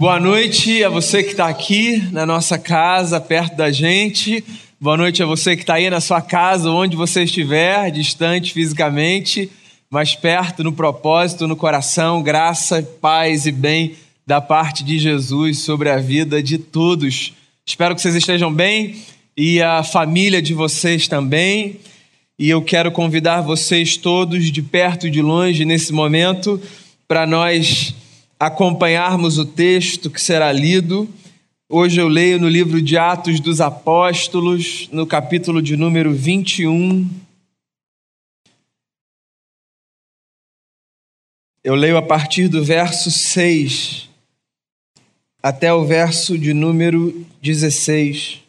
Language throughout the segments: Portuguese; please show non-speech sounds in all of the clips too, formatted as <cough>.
Boa noite a você que está aqui na nossa casa, perto da gente. Boa noite a você que está aí na sua casa, onde você estiver, distante fisicamente, mas perto no propósito, no coração. Graça, paz e bem da parte de Jesus sobre a vida de todos. Espero que vocês estejam bem e a família de vocês também. E eu quero convidar vocês todos, de perto e de longe, nesse momento, para nós acompanharmos o texto que será lido. Hoje eu leio no livro de Atos dos Apóstolos, no capítulo de número 21. Eu leio a partir do verso 6 até o verso de número 16.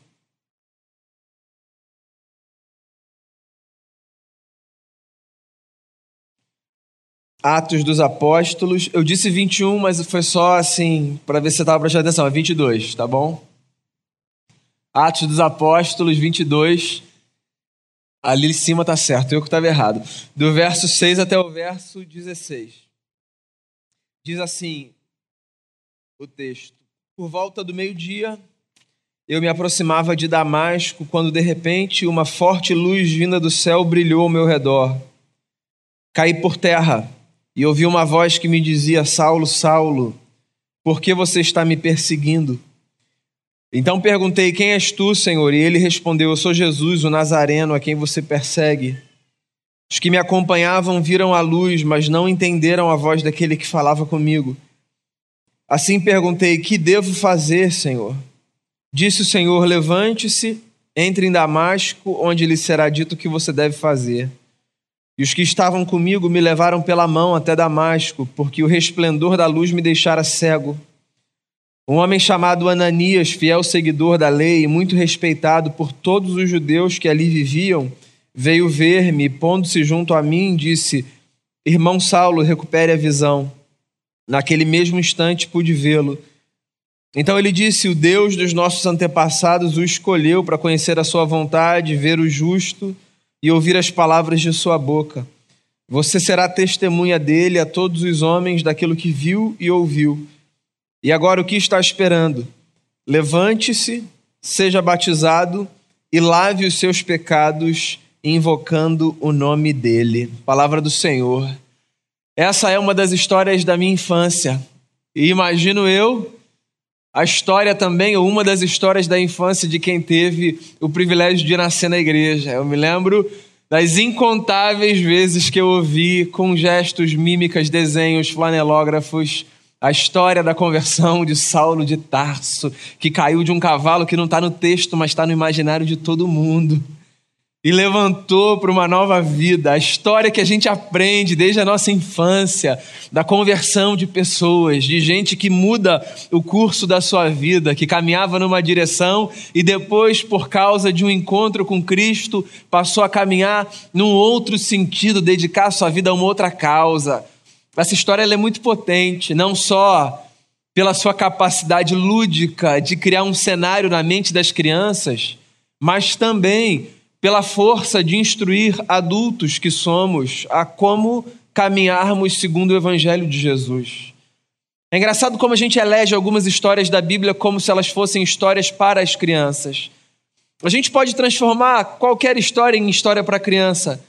Atos dos Apóstolos. Eu disse 21, mas foi só assim, para ver se você estava prestando atenção. É 22, tá bom? Atos dos Apóstolos 22. Ali em cima tá certo, eu que estava errado. Do verso 6 até o verso 16. Diz assim o texto: Por volta do meio-dia, eu me aproximava de Damasco, quando de repente uma forte luz vinda do céu brilhou ao meu redor. Caí por terra e ouvi uma voz que me dizia: Saulo, Saulo, por que você está me perseguindo? Então perguntei: Quem és tu, Senhor? E ele respondeu: Eu sou Jesus, o Nazareno, a quem você persegue. Os que me acompanhavam viram a luz, mas não entenderam a voz daquele que falava comigo. Assim perguntei: Que devo fazer, Senhor? Disse o Senhor: Levante-se, entre em Damasco, onde lhe será dito o que você deve fazer. E os que estavam comigo me levaram pela mão até Damasco, porque o resplendor da luz me deixara cego. Um homem chamado Ananias, fiel seguidor da lei e muito respeitado por todos os judeus que ali viviam, veio ver-me e, pondo-se junto a mim, disse: Irmão Saulo, recupere a visão. Naquele mesmo instante pude vê-lo. Então ele disse: O Deus dos nossos antepassados o escolheu para conhecer a sua vontade, ver o justo e ouvir as palavras de sua boca. Você será testemunha dele a todos os homens daquilo que viu e ouviu. E agora o que está esperando? Levante-se, seja batizado e lave os seus pecados, invocando o nome dele. Palavra do Senhor. Essa é uma das histórias da minha infância. E imagino eu a história também, ou uma das histórias da infância de quem teve o privilégio de nascer na igreja. Eu me lembro das incontáveis vezes que eu ouvi com gestos, mímicas, desenhos, flanelógrafos, a história da conversão de Saulo de Tarso, que caiu de um cavalo que não está no texto, mas está no imaginário de todo mundo e levantou para uma nova vida. A história que a gente aprende desde a nossa infância, da conversão de pessoas, de gente que muda o curso da sua vida, que caminhava numa direção e depois, por causa de um encontro com Cristo, passou a caminhar num outro sentido, dedicar sua vida a uma outra causa. Essa história é muito potente, não só pela sua capacidade lúdica de criar um cenário na mente das crianças, mas também pela força de instruir adultos que somos a como caminharmos segundo o Evangelho de Jesus. É engraçado como a gente elege algumas histórias da Bíblia como se elas fossem histórias para as crianças. A gente pode transformar qualquer história em história para criança,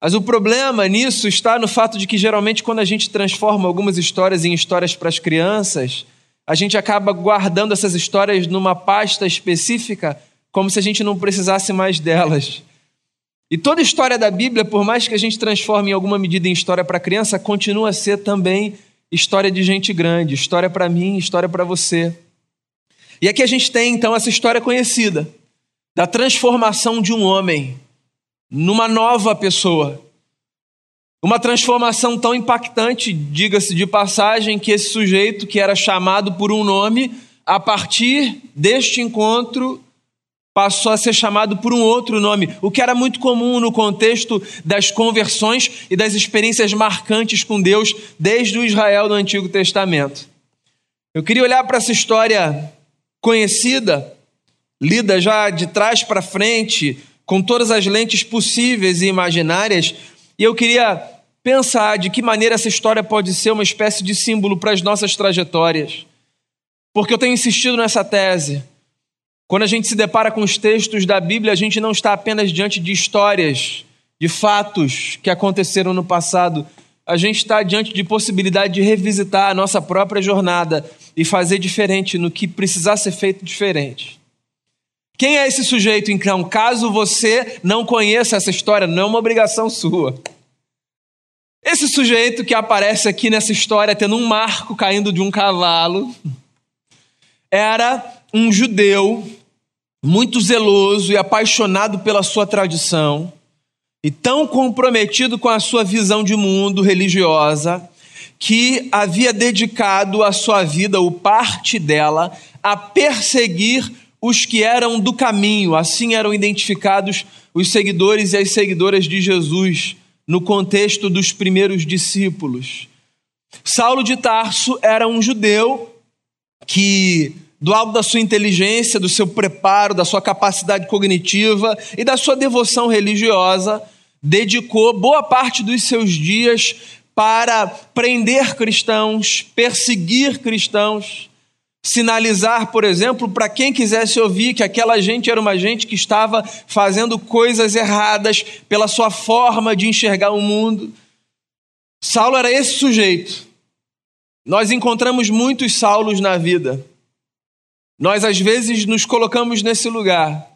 mas o problema nisso está no fato de que geralmente quando a gente transforma algumas histórias em histórias para as crianças, a gente acaba guardando essas histórias numa pasta específica como se a gente não precisasse mais delas. E toda história da Bíblia, por mais que a gente transforme em alguma medida em história para criança, continua a ser também história de gente grande, história para mim, história para você. E aqui a gente tem então essa história conhecida da transformação de um homem numa nova pessoa. Uma transformação tão impactante, diga-se de passagem, que esse sujeito que era chamado por um nome, a partir deste encontro, passou a ser chamado por um outro nome, o que era muito comum no contexto das conversões e das experiências marcantes com Deus desde o Israel do Antigo Testamento. Eu queria olhar para essa história conhecida, lida já de trás para frente, com todas as lentes possíveis e imaginárias, e eu queria pensar de que maneira essa história pode ser uma espécie de símbolo para as nossas trajetórias. Porque eu tenho insistido nessa tese. Quando a gente se depara com os textos da Bíblia, a gente não está apenas diante de histórias, de fatos que aconteceram no passado. A gente está diante de possibilidade de revisitar a nossa própria jornada e fazer diferente no que precisar ser feito diferente. Quem é esse sujeito, então? Caso você não conheça essa história, não é uma obrigação sua. Esse sujeito que aparece aqui nessa história tendo um marco caindo de um cavalo era um judeu muito zeloso e apaixonado pela sua tradição e tão comprometido com a sua visão de mundo religiosa que havia dedicado a sua vida, ou parte dela, a perseguir os que eram do caminho. Assim eram identificados os seguidores e as seguidoras de Jesus no contexto dos primeiros discípulos. Saulo de Tarso era um judeu que, do alto da sua inteligência, do seu preparo, da sua capacidade cognitiva e da sua devoção religiosa, dedicou boa parte dos seus dias para prender cristãos, perseguir cristãos, sinalizar, por exemplo, para quem quisesse ouvir que aquela gente era uma gente que estava fazendo coisas erradas pela sua forma de enxergar o mundo. Saulo era esse sujeito. Nós encontramos muitos Saulos na vida. Nós às vezes nos colocamos nesse lugar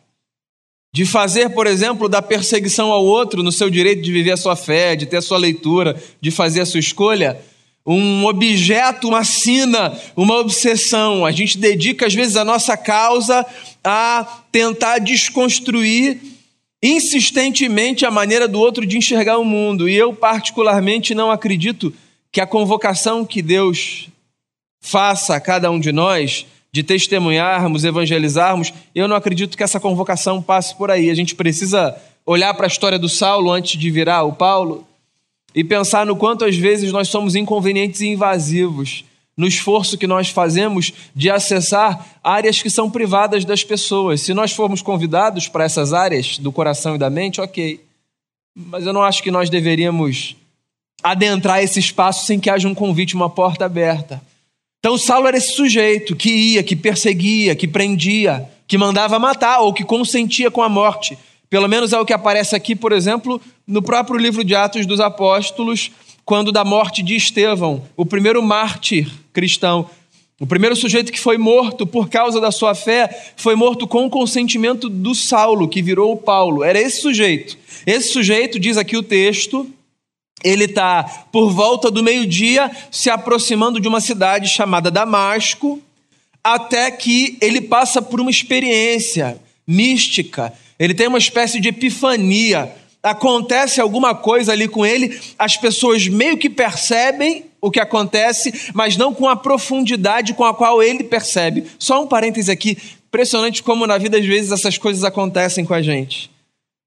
de fazer, por exemplo, da perseguição ao outro no seu direito de viver a sua fé, de ter a sua leitura, de fazer a sua escolha, um objeto, uma sina, uma obsessão. A gente dedica, às vezes, a nossa causa a tentar desconstruir insistentemente a maneira do outro de enxergar o mundo. E eu, particularmente, não acredito que a convocação que Deus faça a cada um de nós de testemunharmos, evangelizarmos, eu não acredito que essa convocação passe por aí. A gente precisa olhar para a história do Saulo antes de virar o Paulo e pensar no quanto às vezes nós somos inconvenientes e invasivos no esforço que nós fazemos de acessar áreas que são privadas das pessoas. Se nós formos convidados para essas áreas do coração e da mente, ok. Mas eu não acho que nós deveríamos adentrar esse espaço sem que haja um convite, uma porta aberta. Então, Saulo era esse sujeito que ia, que perseguia, que prendia, que mandava matar ou que consentia com a morte pelo menos é o que aparece aqui, por exemplo, no próprio livro de Atos dos Apóstolos, quando da morte de Estevão, o primeiro mártir cristão. O primeiro sujeito que foi morto por causa da sua fé foi morto com o consentimento do Saulo, que virou o Paulo. Era esse sujeito. Esse sujeito, diz aqui o texto, ele está por volta do meio-dia se aproximando de uma cidade chamada Damasco, até que ele passa por uma experiência mística ele tem uma espécie de epifania. Acontece alguma coisa ali com ele, as pessoas meio que percebem o que acontece, mas não com a profundidade com a qual ele percebe. Só um parêntese aqui, impressionante como na vida às vezes essas coisas acontecem com a gente.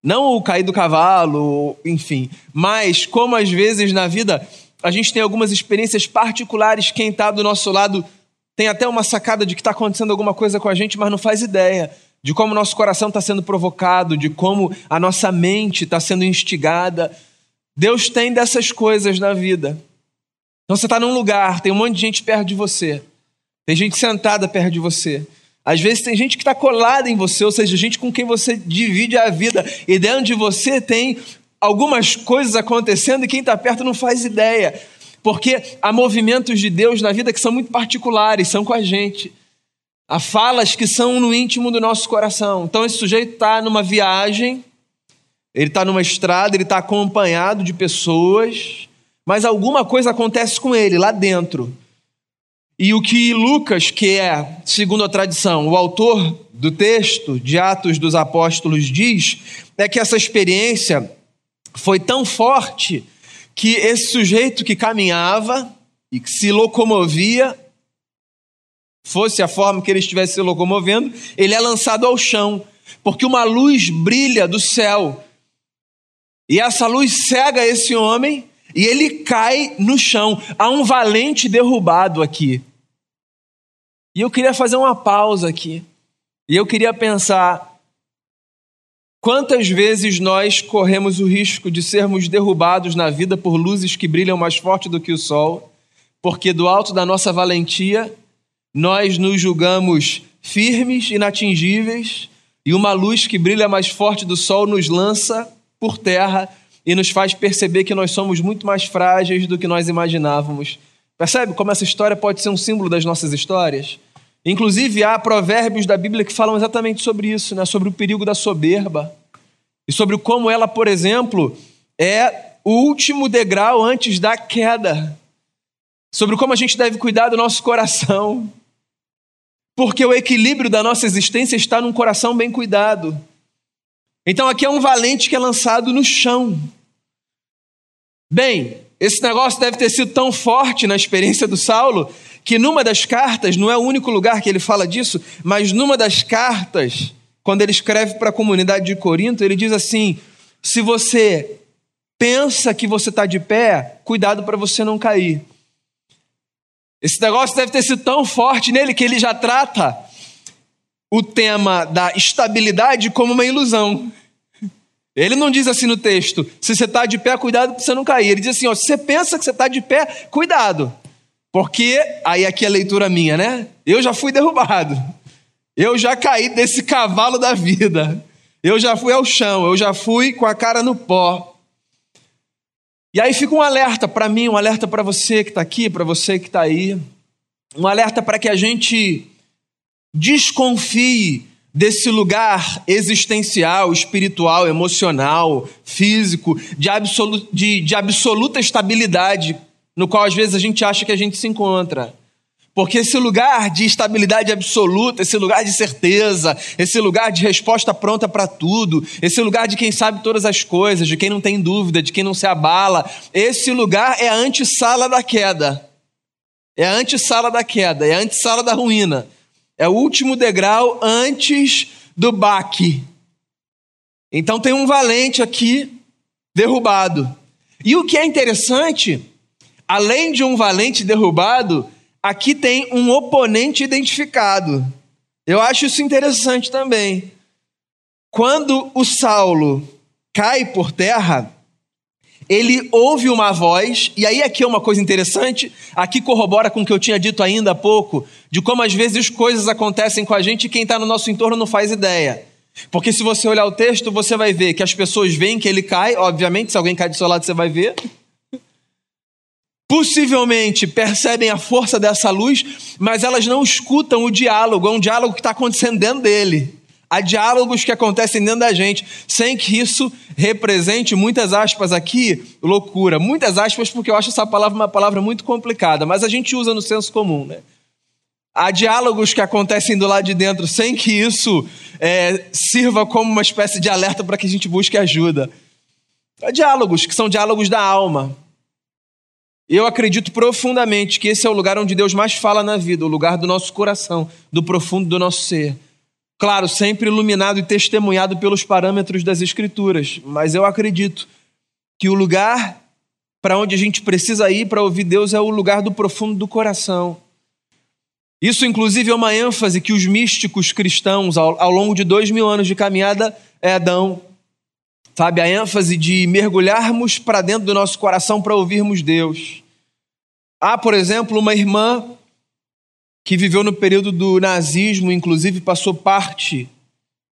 Não o cair do cavalo, enfim, mas como às vezes na vida a gente tem algumas experiências particulares, quem está do nosso lado tem até uma sacada de que está acontecendo alguma coisa com a gente, mas não faz ideia de como nosso coração está sendo provocado, de como a nossa mente está sendo instigada. Deus tem dessas coisas na vida. Então você está num lugar, tem um monte de gente perto de você, tem gente sentada perto de você. Às vezes tem gente que está colada em você, ou seja, gente com quem você divide a vida, e dentro de você tem algumas coisas acontecendo e quem está perto não faz ideia. Porque há movimentos de Deus na vida que são muito particulares, são com a gente. Há falas que são no íntimo do nosso coração. Então, esse sujeito está numa viagem, ele está numa estrada, ele está acompanhado de pessoas, mas alguma coisa acontece com ele lá dentro. E o que Lucas, que é, segundo a tradição, o autor do texto de Atos dos Apóstolos, diz, é que essa experiência foi tão forte que esse sujeito que caminhava e que se locomovia fosse a forma que ele estivesse se locomovendo, ele é lançado ao chão, porque uma luz brilha do céu. E essa luz cega esse homem e ele cai no chão. Há um valente derrubado aqui. E eu queria fazer uma pausa aqui. E eu queria pensar: quantas vezes nós corremos o risco de sermos derrubados na vida por luzes que brilham mais forte do que o sol, porque do alto da nossa valentia nós nos julgamos firmes, inatingíveis, e uma luz que brilha mais forte do sol nos lança por terra e nos faz perceber que nós somos muito mais frágeis do que nós imaginávamos. Percebe como essa história pode ser um símbolo das nossas histórias? Inclusive, há provérbios da Bíblia que falam exatamente sobre isso, né? sobre o perigo da soberba. E sobre como ela, por exemplo, é o último degrau antes da queda. Sobre como a gente deve cuidar do nosso coração. Porque o equilíbrio da nossa existência está num coração bem cuidado. Então aqui é um valente que é lançado no chão. Bem, esse negócio deve ter sido tão forte na experiência do Saulo que numa das cartas, não é o único lugar que ele fala disso, mas numa das cartas, quando ele escreve para a comunidade de Corinto, ele diz assim: se você pensa que você está de pé, cuidado para você não cair. Esse negócio deve ter sido tão forte nele que ele já trata o tema da estabilidade como uma ilusão. Ele não diz assim no texto: se você está de pé, cuidado para você não cair. Ele diz assim: ó, se você pensa que você está de pé, cuidado. Porque, aí aqui é a leitura minha, né? Eu já fui derrubado. Eu já caí desse cavalo da vida. Eu já fui ao chão, eu já fui com a cara no pó. E aí fica um alerta para mim, um alerta para você que está aqui, para você que está aí. Um alerta para que a gente desconfie desse lugar existencial, espiritual, emocional, físico, de, absolu de, de absoluta estabilidade no qual às vezes a gente acha que a gente se encontra. Porque esse lugar de estabilidade absoluta, esse lugar de certeza, esse lugar de resposta pronta para tudo, esse lugar de quem sabe todas as coisas, de quem não tem dúvida, de quem não se abala, esse lugar é a antessala da queda. É a antessala da queda, é a antessala da ruína. É o último degrau antes do baque. Então tem um valente aqui derrubado. E o que é interessante além de um valente derrubado, aqui tem um oponente identificado. Eu acho isso interessante também. Quando o Saulo cai por terra, ele ouve uma voz, e aí aqui é uma coisa interessante, aqui corrobora com o que eu tinha dito ainda há pouco, de como às vezes coisas acontecem com a gente e quem está no nosso entorno não faz ideia. Porque se você olhar o texto, você vai ver que as pessoas veem que ele cai, obviamente, se alguém cai do seu lado, você vai ver possivelmente percebem a força dessa luz, mas elas não escutam o diálogo, é um diálogo que está acontecendo dentro dele. Há diálogos que acontecem dentro da gente, sem que isso represente, muitas aspas aqui, loucura. Muitas aspas, porque eu acho essa palavra uma palavra muito complicada, mas a gente usa no senso comum, né? Há diálogos que acontecem do lado de dentro, sem que isso é, sirva como uma espécie de alerta para que a gente busque ajuda. Há diálogos que são diálogos da alma, eu acredito profundamente que esse é o lugar onde Deus mais fala na vida, o lugar do nosso coração, do profundo do nosso ser. Claro, sempre iluminado e testemunhado pelos parâmetros das Escrituras, mas eu acredito que o lugar para onde a gente precisa ir para ouvir Deus é o lugar do profundo do coração. Isso, inclusive, é uma ênfase que os místicos cristãos, ao, ao longo de dois mil anos de caminhada, é, dão. Sabe, a ênfase de mergulharmos para dentro do nosso coração para ouvirmos Deus. Há, por exemplo, uma irmã que viveu no período do nazismo, inclusive passou parte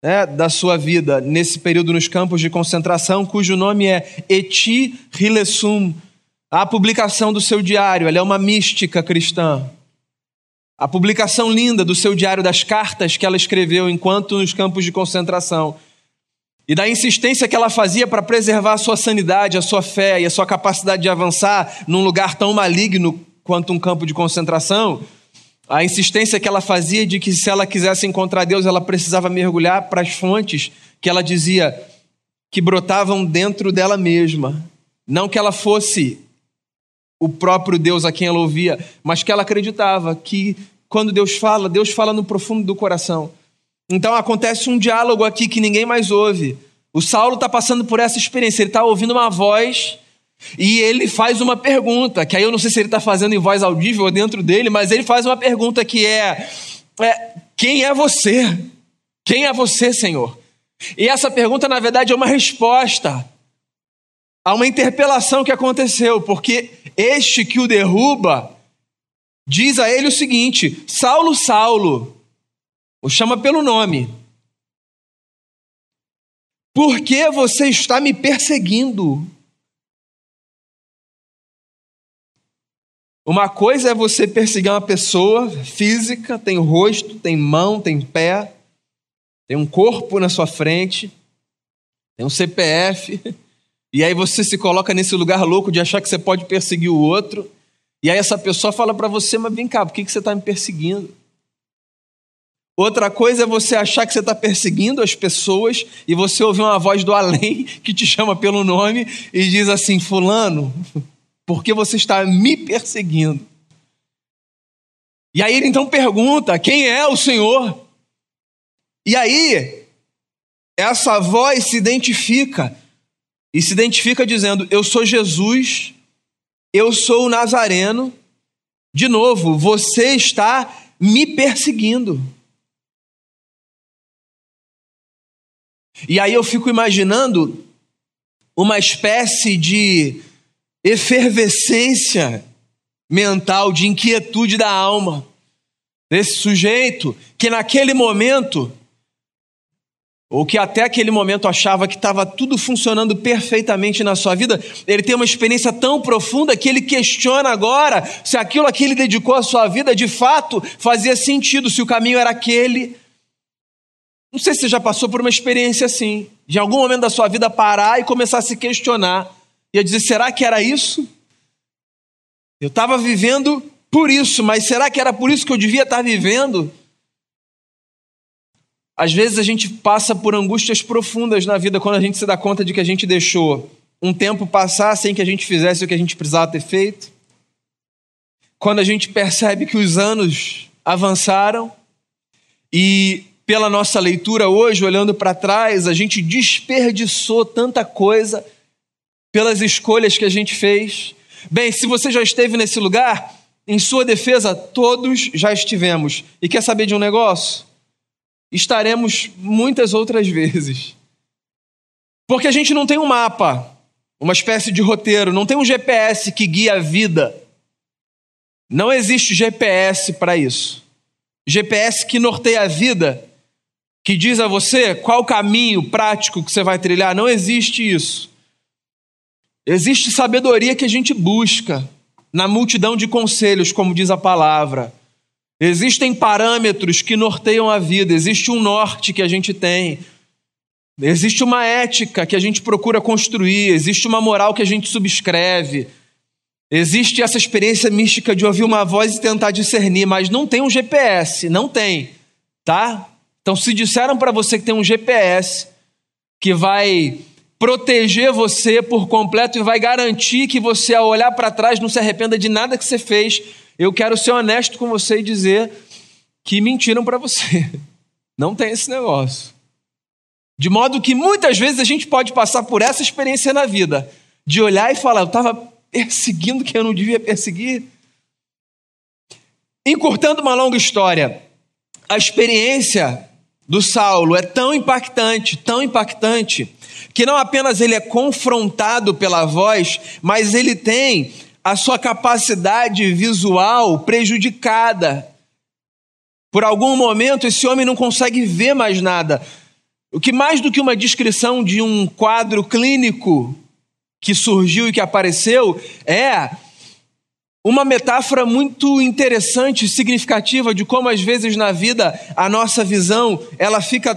né, da sua vida nesse período nos campos de concentração, cujo nome é Eti Hilesum. A publicação do seu diário, ela é uma mística cristã. A publicação linda do seu diário das cartas que ela escreveu enquanto nos campos de concentração e da insistência que ela fazia para preservar a sua sanidade, a sua fé e a sua capacidade de avançar num lugar tão maligno quanto um campo de concentração, a insistência que ela fazia de que se ela quisesse encontrar Deus, ela precisava mergulhar para as fontes que ela dizia que brotavam dentro dela mesma. Não que ela fosse o próprio Deus a quem ela ouvia, mas que ela acreditava que quando Deus fala, Deus fala no profundo do coração. Então acontece um diálogo aqui que ninguém mais ouve. O Saulo está passando por essa experiência, ele está ouvindo uma voz e ele faz uma pergunta, que aí eu não sei se ele está fazendo em voz audível dentro dele, mas ele faz uma pergunta que é, é: Quem é você? Quem é você, Senhor? E essa pergunta, na verdade, é uma resposta a uma interpelação que aconteceu, porque este que o derruba diz a ele o seguinte: Saulo, Saulo, o chama pelo nome. Por que você está me perseguindo? Uma coisa é você perseguir uma pessoa física, tem rosto, tem mão, tem pé, tem um corpo na sua frente, tem um CPF, e aí você se coloca nesse lugar louco de achar que você pode perseguir o outro, e aí essa pessoa fala para você, mas vem cá, por que você está me perseguindo? Outra coisa é você achar que você está perseguindo as pessoas e você ouvir uma voz do além <laughs> que te chama pelo nome e diz assim: Fulano, porque você está me perseguindo. E aí ele então pergunta: quem é o Senhor? E aí, essa voz se identifica, e se identifica dizendo: Eu sou Jesus, eu sou o Nazareno. De novo, você está me perseguindo. E aí eu fico imaginando uma espécie de efervescência mental, de inquietude da alma desse sujeito que naquele momento, ou que até aquele momento achava que estava tudo funcionando perfeitamente na sua vida, ele tem uma experiência tão profunda que ele questiona agora se aquilo a que ele dedicou a sua vida de fato fazia sentido, se o caminho era aquele. Não sei se você já passou por uma experiência assim, de algum momento da sua vida parar e começar a se questionar ia dizer: será que era isso? Eu estava vivendo por isso, mas será que era por isso que eu devia estar vivendo? Às vezes a gente passa por angústias profundas na vida quando a gente se dá conta de que a gente deixou um tempo passar sem que a gente fizesse o que a gente precisava ter feito. Quando a gente percebe que os anos avançaram e pela nossa leitura hoje, olhando para trás, a gente desperdiçou tanta coisa pelas escolhas que a gente fez. Bem, se você já esteve nesse lugar, em sua defesa, todos já estivemos. E quer saber de um negócio? Estaremos muitas outras <laughs> vezes. Porque a gente não tem um mapa, uma espécie de roteiro, não tem um GPS que guia a vida. Não existe GPS para isso. GPS que norteia a vida, que diz a você qual caminho prático que você vai trilhar, não existe isso. Existe sabedoria que a gente busca na multidão de conselhos, como diz a palavra. Existem parâmetros que norteiam a vida, existe um norte que a gente tem. Existe uma ética que a gente procura construir, existe uma moral que a gente subscreve. Existe essa experiência mística de ouvir uma voz e tentar discernir, mas não tem um GPS, não tem, tá? Então se disseram para você que tem um GPS que vai proteger você por completo e vai garantir que você, ao olhar para trás, não se arrependa de nada que você fez. Eu quero ser honesto com você e dizer que mentiram para você. <laughs> Não tem esse negócio. De modo que muitas vezes a gente pode passar por essa experiência na vida, de olhar e falar, eu estava perseguindo quem eu não devia perseguir. Encurtando uma longa história, a experiência do Saulo é tão impactante, tão impactante, que não apenas ele é confrontado pela voz, mas ele tem a sua capacidade visual prejudicada. Por algum momento, esse homem não consegue ver mais nada. O que mais do que uma descrição de um quadro clínico que surgiu e que apareceu é uma metáfora muito interessante, significativa de como às vezes na vida a nossa visão ela fica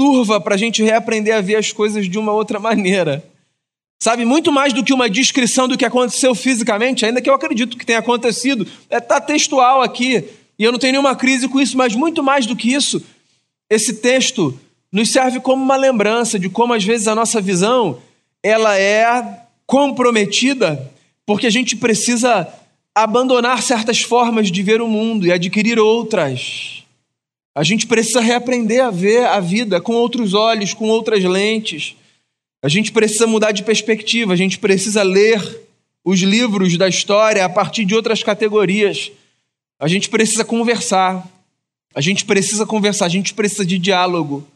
turva para a gente reaprender a ver as coisas de uma outra maneira. Sabe, muito mais do que uma descrição do que aconteceu fisicamente, ainda que eu acredito que tenha acontecido, está é, tá textual aqui, e eu não tenho nenhuma crise com isso, mas muito mais do que isso, esse texto nos serve como uma lembrança de como às vezes a nossa visão ela é comprometida, porque a gente precisa abandonar certas formas de ver o mundo e adquirir outras. A gente precisa reaprender a ver a vida com outros olhos, com outras lentes. A gente precisa mudar de perspectiva, a gente precisa ler os livros da história a partir de outras categorias. A gente precisa conversar. A gente precisa conversar, a gente precisa de diálogo.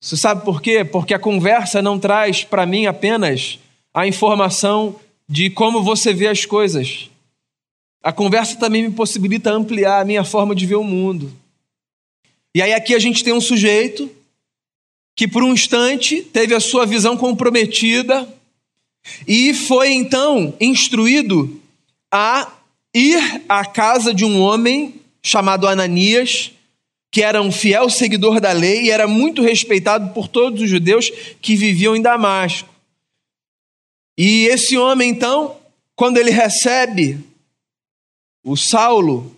Você sabe por quê? Porque a conversa não traz para mim apenas a informação de como você vê as coisas. A conversa também me possibilita ampliar a minha forma de ver o mundo. E aí aqui a gente tem um sujeito que por um instante teve a sua visão comprometida e foi então instruído a ir à casa de um homem chamado Ananias, que era um fiel seguidor da lei e era muito respeitado por todos os judeus que viviam em Damasco. E esse homem, então, quando ele recebe o Saulo,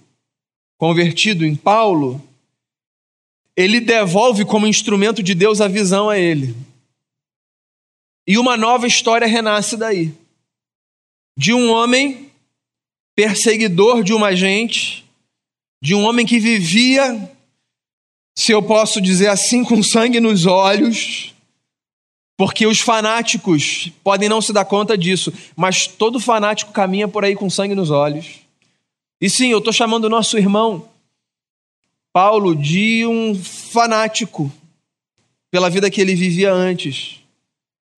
convertido em Paulo, ele devolve como instrumento de Deus a visão a ele. E uma nova história renasce daí. De um homem perseguidor de uma gente, de um homem que vivia, se eu posso dizer assim, com sangue nos olhos, porque os fanáticos podem não se dar conta disso, mas todo fanático caminha por aí com sangue nos olhos. E sim, eu estou chamando o nosso irmão Paulo de um fanático pela vida que ele vivia antes.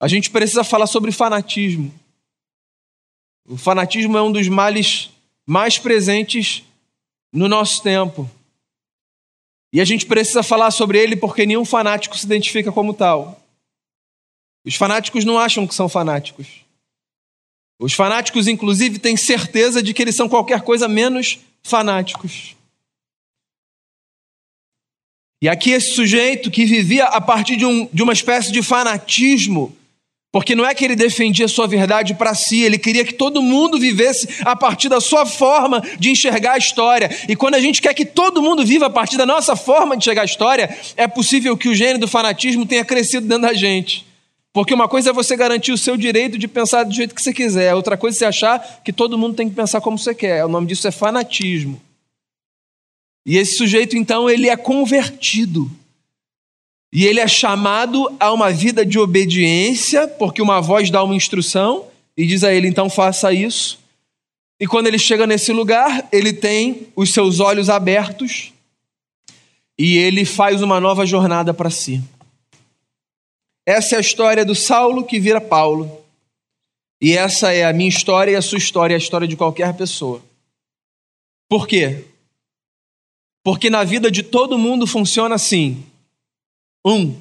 A gente precisa falar sobre fanatismo. O fanatismo é um dos males mais presentes no nosso tempo. E a gente precisa falar sobre ele porque nenhum fanático se identifica como tal. Os fanáticos não acham que são fanáticos. Os fanáticos, inclusive, têm certeza de que eles são qualquer coisa menos fanáticos. E aqui, esse sujeito que vivia a partir de, um, de uma espécie de fanatismo, porque não é que ele defendia sua verdade para si, ele queria que todo mundo vivesse a partir da sua forma de enxergar a história. E quando a gente quer que todo mundo viva a partir da nossa forma de enxergar a história, é possível que o gênero do fanatismo tenha crescido dentro da gente. Porque uma coisa é você garantir o seu direito de pensar do jeito que você quiser, outra coisa é você achar que todo mundo tem que pensar como você quer. O nome disso é fanatismo. E esse sujeito, então, ele é convertido. E ele é chamado a uma vida de obediência, porque uma voz dá uma instrução e diz a ele: então faça isso. E quando ele chega nesse lugar, ele tem os seus olhos abertos e ele faz uma nova jornada para si. Essa é a história do Saulo que vira Paulo. E essa é a minha história e a sua história, a história de qualquer pessoa. Por quê? Porque na vida de todo mundo funciona assim. Um,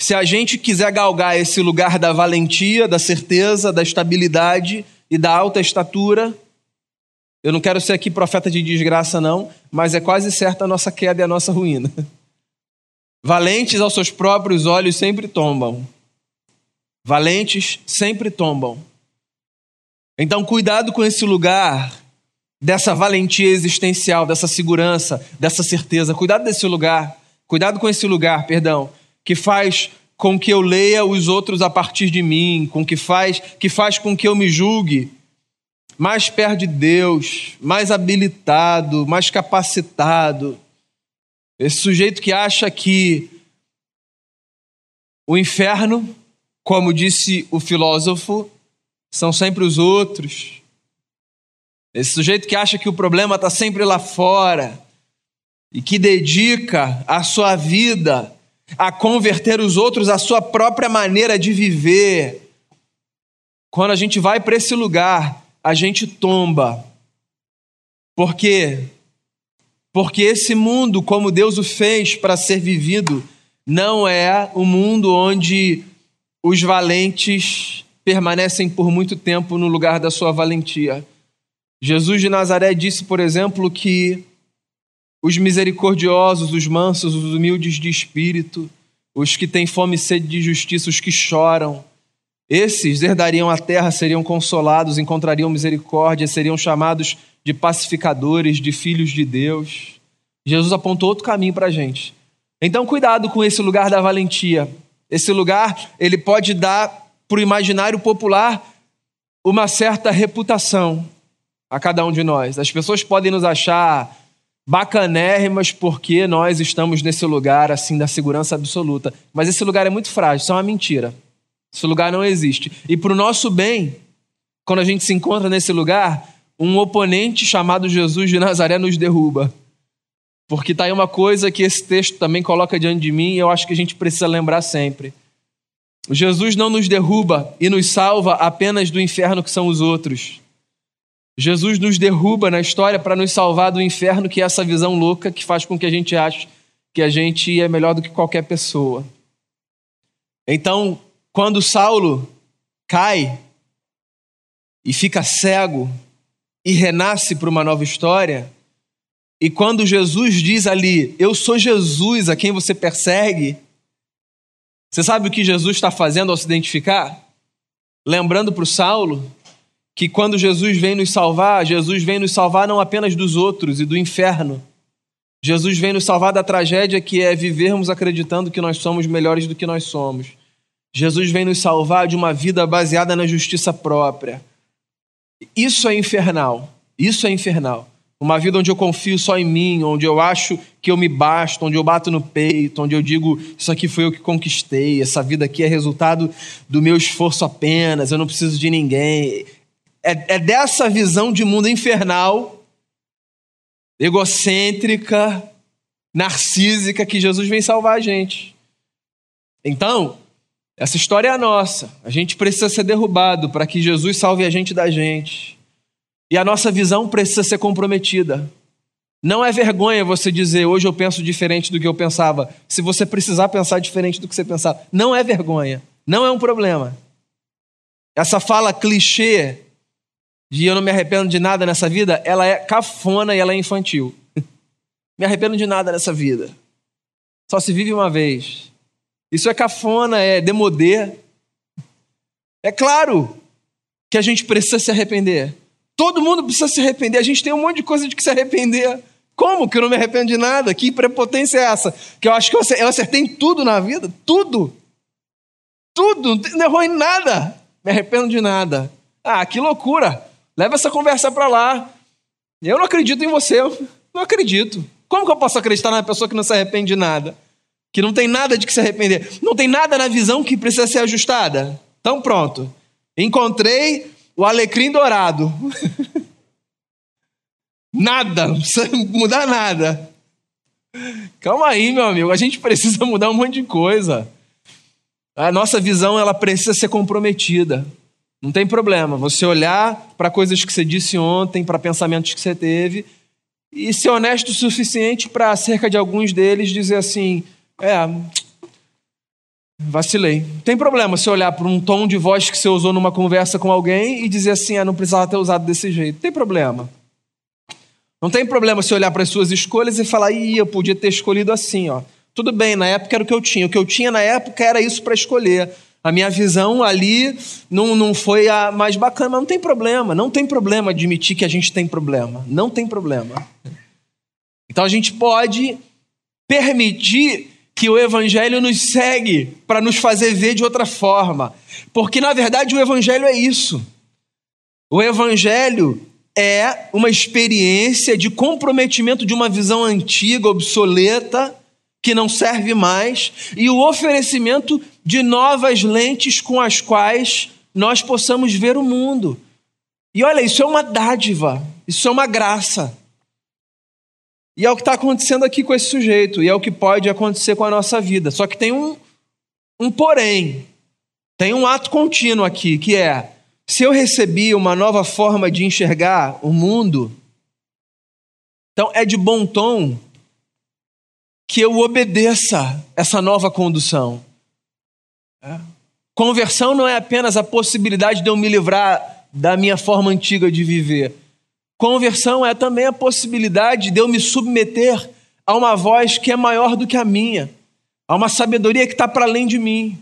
se a gente quiser galgar esse lugar da valentia, da certeza, da estabilidade e da alta estatura, eu não quero ser aqui profeta de desgraça, não, mas é quase certa a nossa queda e a nossa ruína. <laughs> Valentes aos seus próprios olhos sempre tombam. Valentes sempre tombam. Então, cuidado com esse lugar dessa valentia existencial, dessa segurança, dessa certeza. Cuidado desse lugar. Cuidado com esse lugar, perdão, que faz com que eu leia os outros a partir de mim, com que faz, que faz com que eu me julgue mais perto de Deus, mais habilitado, mais capacitado. Esse sujeito que acha que o inferno, como disse o filósofo, são sempre os outros. Esse sujeito que acha que o problema está sempre lá fora e que dedica a sua vida a converter os outros à sua própria maneira de viver. Quando a gente vai para esse lugar, a gente tomba. Por quê? Porque esse mundo, como Deus o fez para ser vivido, não é o um mundo onde os valentes permanecem por muito tempo no lugar da sua valentia. Jesus de Nazaré disse, por exemplo, que os misericordiosos, os mansos, os humildes de espírito, os que têm fome e sede de justiça, os que choram, esses herdariam a terra, seriam consolados, encontrariam misericórdia, seriam chamados de pacificadores, de filhos de Deus. Jesus apontou outro caminho para a gente. Então, cuidado com esse lugar da valentia. Esse lugar, ele pode dar para o imaginário popular uma certa reputação a cada um de nós. As pessoas podem nos achar bacanérrimas porque nós estamos nesse lugar assim da segurança absoluta. Mas esse lugar é muito frágil, isso é uma mentira. Esse lugar não existe. E para o nosso bem, quando a gente se encontra nesse lugar, um oponente chamado Jesus de Nazaré nos derruba. Porque está aí uma coisa que esse texto também coloca diante de mim e eu acho que a gente precisa lembrar sempre. Jesus não nos derruba e nos salva apenas do inferno que são os outros. Jesus nos derruba na história para nos salvar do inferno, que é essa visão louca que faz com que a gente ache que a gente é melhor do que qualquer pessoa. Então, quando Saulo cai e fica cego e renasce para uma nova história, e quando Jesus diz ali, Eu sou Jesus a quem você persegue, você sabe o que Jesus está fazendo ao se identificar? Lembrando para o Saulo que quando Jesus vem nos salvar, Jesus vem nos salvar não apenas dos outros e do inferno. Jesus vem nos salvar da tragédia que é vivermos acreditando que nós somos melhores do que nós somos. Jesus vem nos salvar de uma vida baseada na justiça própria. Isso é infernal. Isso é infernal. Uma vida onde eu confio só em mim, onde eu acho que eu me basto, onde eu bato no peito, onde eu digo, isso aqui foi eu que conquistei, essa vida aqui é resultado do meu esforço apenas, eu não preciso de ninguém. É, é dessa visão de mundo infernal, egocêntrica, narcísica, que Jesus vem salvar a gente. Então, essa história é a nossa. A gente precisa ser derrubado para que Jesus salve a gente da gente. E a nossa visão precisa ser comprometida. Não é vergonha você dizer hoje eu penso diferente do que eu pensava. Se você precisar pensar diferente do que você pensava, não é vergonha. Não é um problema. Essa fala clichê de eu não me arrependo de nada nessa vida, ela é cafona e ela é infantil. <laughs> me arrependo de nada nessa vida. Só se vive uma vez. Isso é cafona, é demodê. É claro que a gente precisa se arrepender. Todo mundo precisa se arrepender. A gente tem um monte de coisa de que se arrepender. Como que eu não me arrependo de nada? Que prepotência é essa? Que eu acho que eu acertei em tudo na vida. Tudo. Tudo. Não errou em nada. Me arrependo de nada. Ah, que loucura. Leva essa conversa para lá. Eu não acredito em você. Eu não acredito. Como que eu posso acreditar na pessoa que não se arrepende de nada? Que não tem nada de que se arrepender. Não tem nada na visão que precisa ser ajustada. Então pronto. Encontrei o alecrim dourado. <laughs> nada, não precisa mudar nada. Calma aí, meu amigo, a gente precisa mudar um monte de coisa. A nossa visão ela precisa ser comprometida. Não tem problema você olhar para coisas que você disse ontem, para pensamentos que você teve e ser honesto o suficiente para acerca de alguns deles dizer assim: é, Vacilei. Tem problema se olhar para um tom de voz que você usou numa conversa com alguém e dizer assim, ah, não precisava ter usado desse jeito. Tem problema. Não tem problema se olhar para as suas escolhas e falar, ih, eu podia ter escolhido assim, ó. Tudo bem, na época era o que eu tinha. O que eu tinha na época era isso para escolher. A minha visão ali não, não foi a mais bacana, mas não tem problema. Não tem problema admitir que a gente tem problema. Não tem problema. Então a gente pode permitir que o Evangelho nos segue para nos fazer ver de outra forma. Porque, na verdade, o Evangelho é isso. O Evangelho é uma experiência de comprometimento de uma visão antiga, obsoleta, que não serve mais, e o oferecimento de novas lentes com as quais nós possamos ver o mundo. E olha, isso é uma dádiva, isso é uma graça. E é o que está acontecendo aqui com esse sujeito, e é o que pode acontecer com a nossa vida. Só que tem um, um porém, tem um ato contínuo aqui, que é: se eu recebi uma nova forma de enxergar o mundo, então é de bom tom que eu obedeça essa nova condução. É. Conversão não é apenas a possibilidade de eu me livrar da minha forma antiga de viver. Conversão é também a possibilidade de eu me submeter a uma voz que é maior do que a minha, a uma sabedoria que está para além de mim.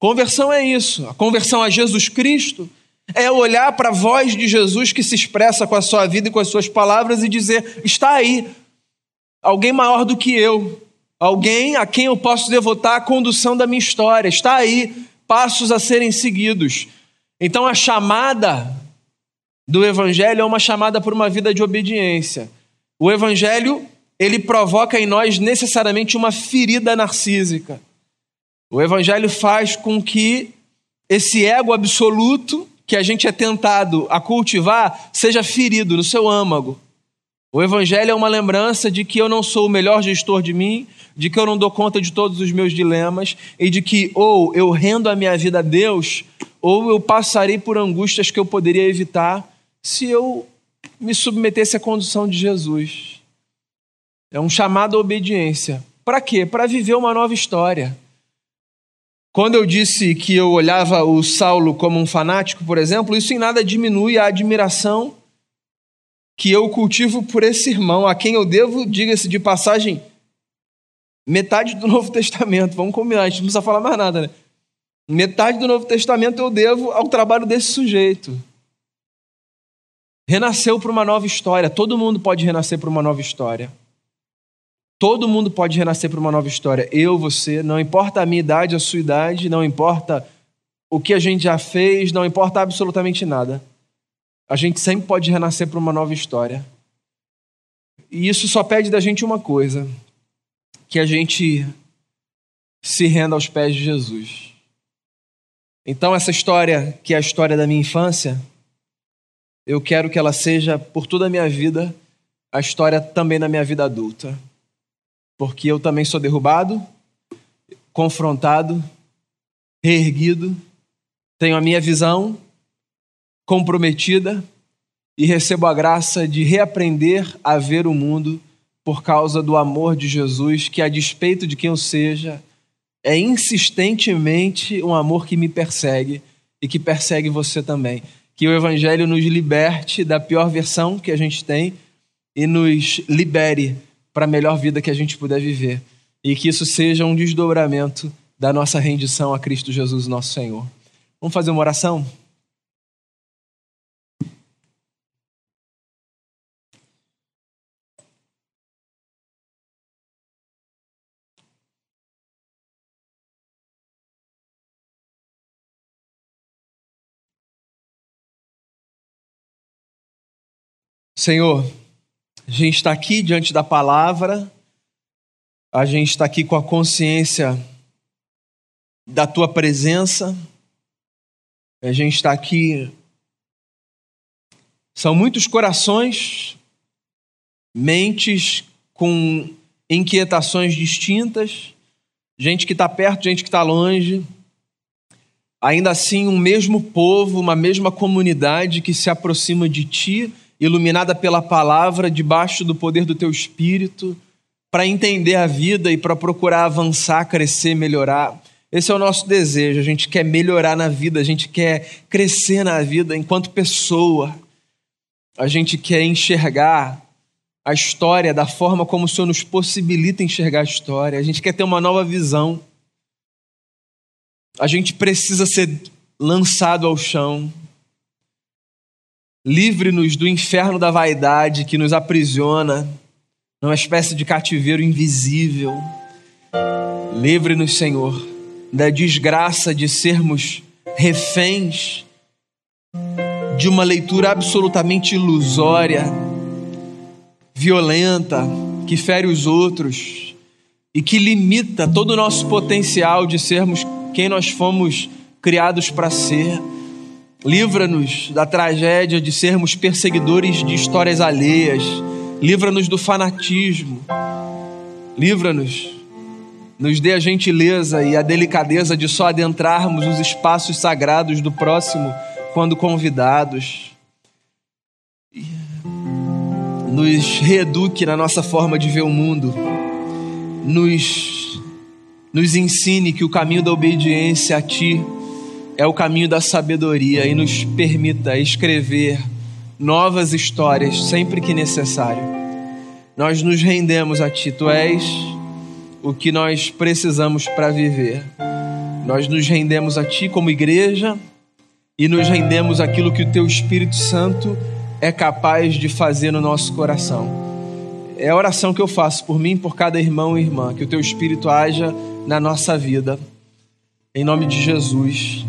Conversão é isso. A conversão a Jesus Cristo é olhar para a voz de Jesus que se expressa com a sua vida e com as suas palavras e dizer: está aí, alguém maior do que eu, alguém a quem eu posso devotar a condução da minha história, está aí, passos a serem seguidos. Então a chamada do evangelho é uma chamada por uma vida de obediência. O evangelho, ele provoca em nós necessariamente uma ferida narcísica. O evangelho faz com que esse ego absoluto que a gente é tentado a cultivar seja ferido no seu âmago. O evangelho é uma lembrança de que eu não sou o melhor gestor de mim, de que eu não dou conta de todos os meus dilemas e de que ou eu rendo a minha vida a Deus, ou eu passarei por angústias que eu poderia evitar se eu me submetesse à condução de Jesus. É um chamado à obediência. Para quê? Para viver uma nova história. Quando eu disse que eu olhava o Saulo como um fanático, por exemplo, isso em nada diminui a admiração que eu cultivo por esse irmão, a quem eu devo, diga-se de passagem, metade do Novo Testamento. Vamos combinar, a gente não precisa falar mais nada, né? Metade do Novo Testamento eu devo ao trabalho desse sujeito. Renasceu para uma nova história. Todo mundo pode renascer para uma nova história. Todo mundo pode renascer para uma nova história. Eu, você, não importa a minha idade, a sua idade, não importa o que a gente já fez, não importa absolutamente nada. A gente sempre pode renascer para uma nova história. E isso só pede da gente uma coisa: que a gente se renda aos pés de Jesus. Então, essa história, que é a história da minha infância, eu quero que ela seja, por toda a minha vida, a história também da minha vida adulta. Porque eu também sou derrubado, confrontado, reerguido, tenho a minha visão comprometida e recebo a graça de reaprender a ver o mundo por causa do amor de Jesus, que a despeito de quem eu seja, é insistentemente um amor que me persegue e que persegue você também. Que o Evangelho nos liberte da pior versão que a gente tem e nos libere para a melhor vida que a gente puder viver. E que isso seja um desdobramento da nossa rendição a Cristo Jesus, nosso Senhor. Vamos fazer uma oração? Senhor, a gente está aqui diante da palavra, a gente está aqui com a consciência da tua presença, a gente está aqui. São muitos corações, mentes com inquietações distintas, gente que está perto, gente que está longe. Ainda assim, um mesmo povo, uma mesma comunidade que se aproxima de ti iluminada pela palavra, debaixo do poder do teu espírito, para entender a vida e para procurar avançar, crescer, melhorar. Esse é o nosso desejo. A gente quer melhorar na vida, a gente quer crescer na vida enquanto pessoa. A gente quer enxergar a história da forma como o Senhor nos possibilita enxergar a história. A gente quer ter uma nova visão. A gente precisa ser lançado ao chão. Livre-nos do inferno da vaidade que nos aprisiona numa espécie de cativeiro invisível. Livre-nos, Senhor, da desgraça de sermos reféns de uma leitura absolutamente ilusória, violenta, que fere os outros e que limita todo o nosso potencial de sermos quem nós fomos criados para ser. Livra-nos da tragédia de sermos perseguidores de histórias alheias. Livra-nos do fanatismo. Livra-nos. Nos dê a gentileza e a delicadeza de só adentrarmos os espaços sagrados do próximo quando convidados. Nos reeduque na nossa forma de ver o mundo. Nos, nos ensine que o caminho da obediência a Ti é o caminho da sabedoria e nos permita escrever novas histórias sempre que necessário. Nós nos rendemos a Ti, Tu és o que nós precisamos para viver. Nós nos rendemos a Ti como igreja e nos rendemos aquilo que o Teu Espírito Santo é capaz de fazer no nosso coração. É a oração que eu faço por mim, por cada irmão e irmã, que o Teu Espírito haja na nossa vida. Em nome de Jesus.